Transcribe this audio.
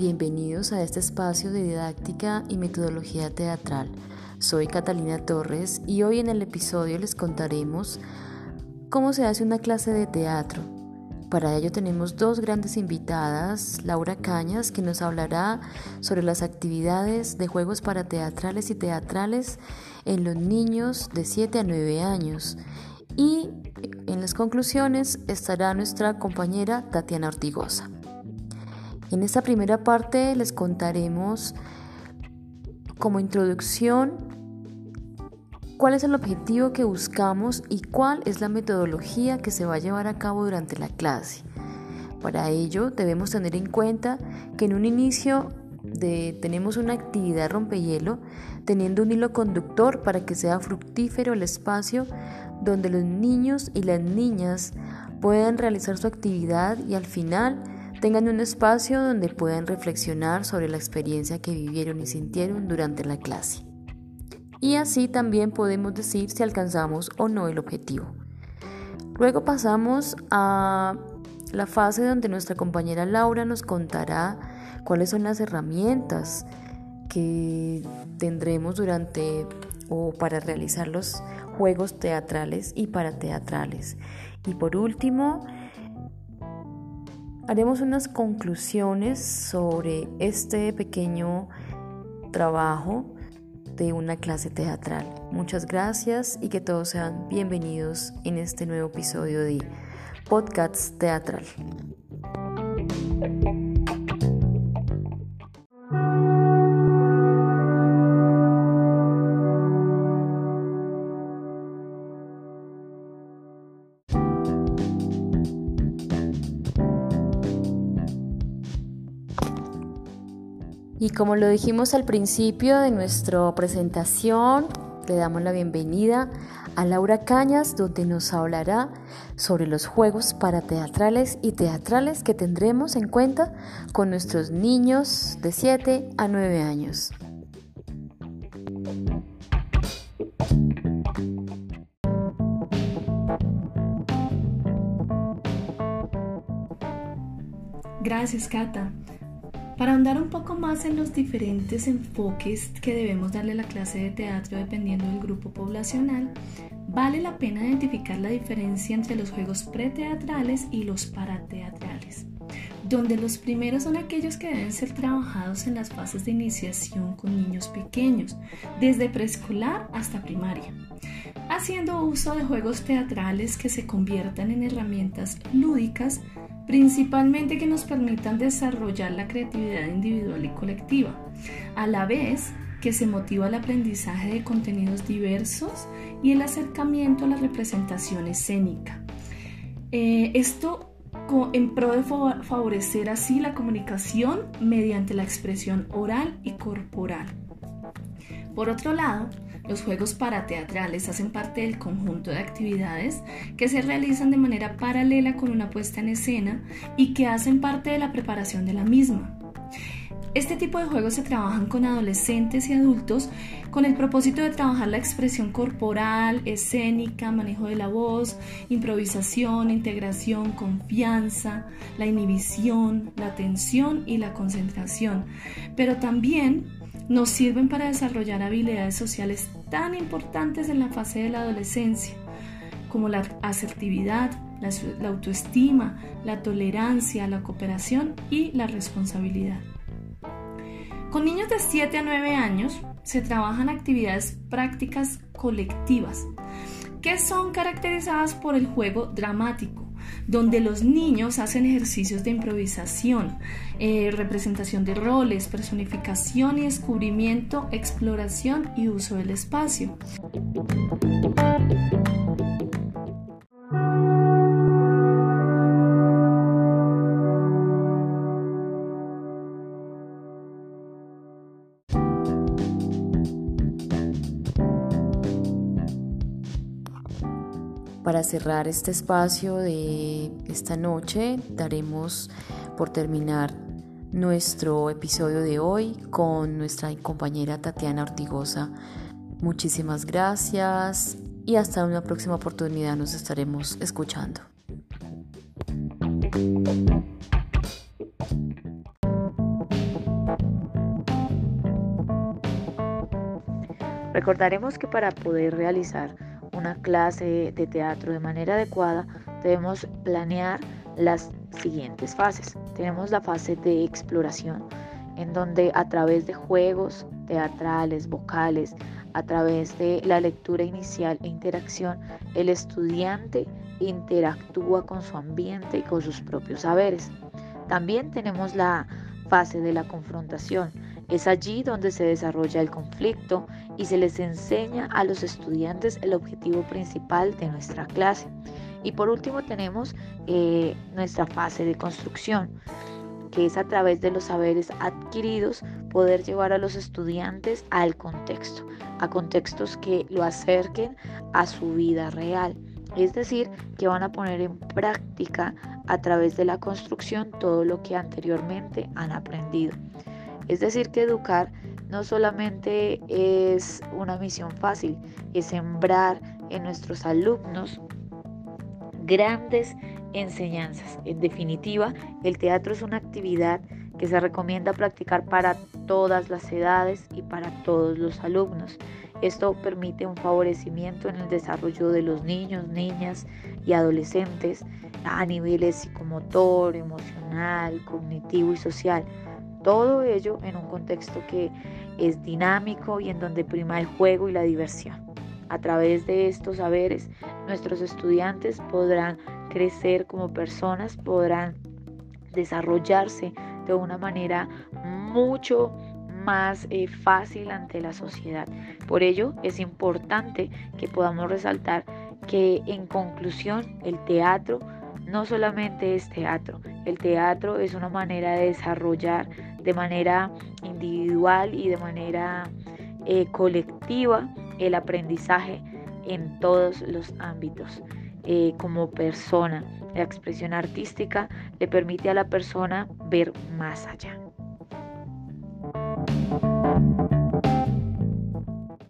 Bienvenidos a este espacio de didáctica y metodología teatral. Soy Catalina Torres y hoy en el episodio les contaremos cómo se hace una clase de teatro. Para ello tenemos dos grandes invitadas, Laura Cañas, que nos hablará sobre las actividades de juegos para teatrales y teatrales en los niños de 7 a 9 años. Y en las conclusiones estará nuestra compañera Tatiana Ortigosa. En esta primera parte les contaremos como introducción cuál es el objetivo que buscamos y cuál es la metodología que se va a llevar a cabo durante la clase. Para ello debemos tener en cuenta que en un inicio tenemos una actividad rompehielo teniendo un hilo conductor para que sea fructífero el espacio donde los niños y las niñas puedan realizar su actividad y al final tengan un espacio donde puedan reflexionar sobre la experiencia que vivieron y sintieron durante la clase. Y así también podemos decir si alcanzamos o no el objetivo. Luego pasamos a la fase donde nuestra compañera Laura nos contará cuáles son las herramientas que tendremos durante o para realizar los juegos teatrales y para teatrales. Y por último, haremos unas conclusiones sobre este pequeño trabajo de una clase teatral. Muchas gracias y que todos sean bienvenidos en este nuevo episodio de Podcast Teatral. Y como lo dijimos al principio de nuestra presentación, le damos la bienvenida a Laura Cañas, donde nos hablará sobre los juegos para teatrales y teatrales que tendremos en cuenta con nuestros niños de 7 a 9 años. Gracias, Cata. Para ahondar un poco más en los diferentes enfoques que debemos darle a la clase de teatro dependiendo del grupo poblacional, vale la pena identificar la diferencia entre los juegos preteatrales y los parateatrales, donde los primeros son aquellos que deben ser trabajados en las fases de iniciación con niños pequeños, desde preescolar hasta primaria, haciendo uso de juegos teatrales que se conviertan en herramientas lúdicas principalmente que nos permitan desarrollar la creatividad individual y colectiva, a la vez que se motiva el aprendizaje de contenidos diversos y el acercamiento a la representación escénica. Eh, esto en pro de favorecer así la comunicación mediante la expresión oral y corporal. Por otro lado, los juegos parateatrales hacen parte del conjunto de actividades que se realizan de manera paralela con una puesta en escena y que hacen parte de la preparación de la misma. Este tipo de juegos se trabajan con adolescentes y adultos con el propósito de trabajar la expresión corporal, escénica, manejo de la voz, improvisación, integración, confianza, la inhibición, la atención y la concentración, pero también nos sirven para desarrollar habilidades sociales tan importantes en la fase de la adolescencia, como la asertividad, la, autoestima, la tolerancia, la cooperación y la responsabilidad. Con niños de 7 a 9 años se trabajan actividades prácticas colectivas que son caracterizadas por el juego dramático, donde los niños hacen ejercicios de improvisación, eh, representación de roles, personificación y descubrimiento, exploración y uso del espacio. Para cerrar este espacio de esta noche, daremos por terminar nuestro episodio de hoy con nuestra compañera Tatiana Ortigosa. Muchísimas gracias y hasta una próxima oportunidad nos estaremos escuchando. Recordaremos que para poder realizar una clase de teatro de manera adecuada debemos planear las siguientes fases. Tenemos la fase de exploración, en donde a través de juegos teatrales, vocales, a través de la lectura inicial e interacción, el estudiante interactúa con su ambiente y con sus propios saberes. También tenemos la fase de la confrontación. Es allí donde se desarrolla el conflicto y se les enseña a los estudiantes el objetivo principal de nuestra clase. Y por último tenemos eh, nuestra fase de construcción, que es a través de los saberes adquiridos poder llevar a los estudiantes al contexto, a contextos que lo acerquen a su vida real. Es decir, que van a poner en práctica a través de la construcción todo lo que anteriormente han aprendido. Es decir, que educar no solamente es una misión fácil, es sembrar en nuestros alumnos grandes enseñanzas. En definitiva, el teatro es una actividad que se recomienda practicar para todas las edades y para todos los alumnos. Esto permite un favorecimiento en el desarrollo de los niños, niñas y adolescentes a niveles psicomotor, emocional, cognitivo y social. Todo ello en un contexto que es dinámico y en donde prima el juego y la diversión. A través de estos saberes, nuestros estudiantes podrán crecer como personas, podrán desarrollarse de una manera mucho más eh, fácil ante la sociedad. Por ello es importante que podamos resaltar que en conclusión el teatro no solamente es teatro, el teatro es una manera de desarrollar de manera individual y de manera eh, colectiva el aprendizaje en todos los ámbitos. Eh, como persona, la expresión artística le permite a la persona ver más allá.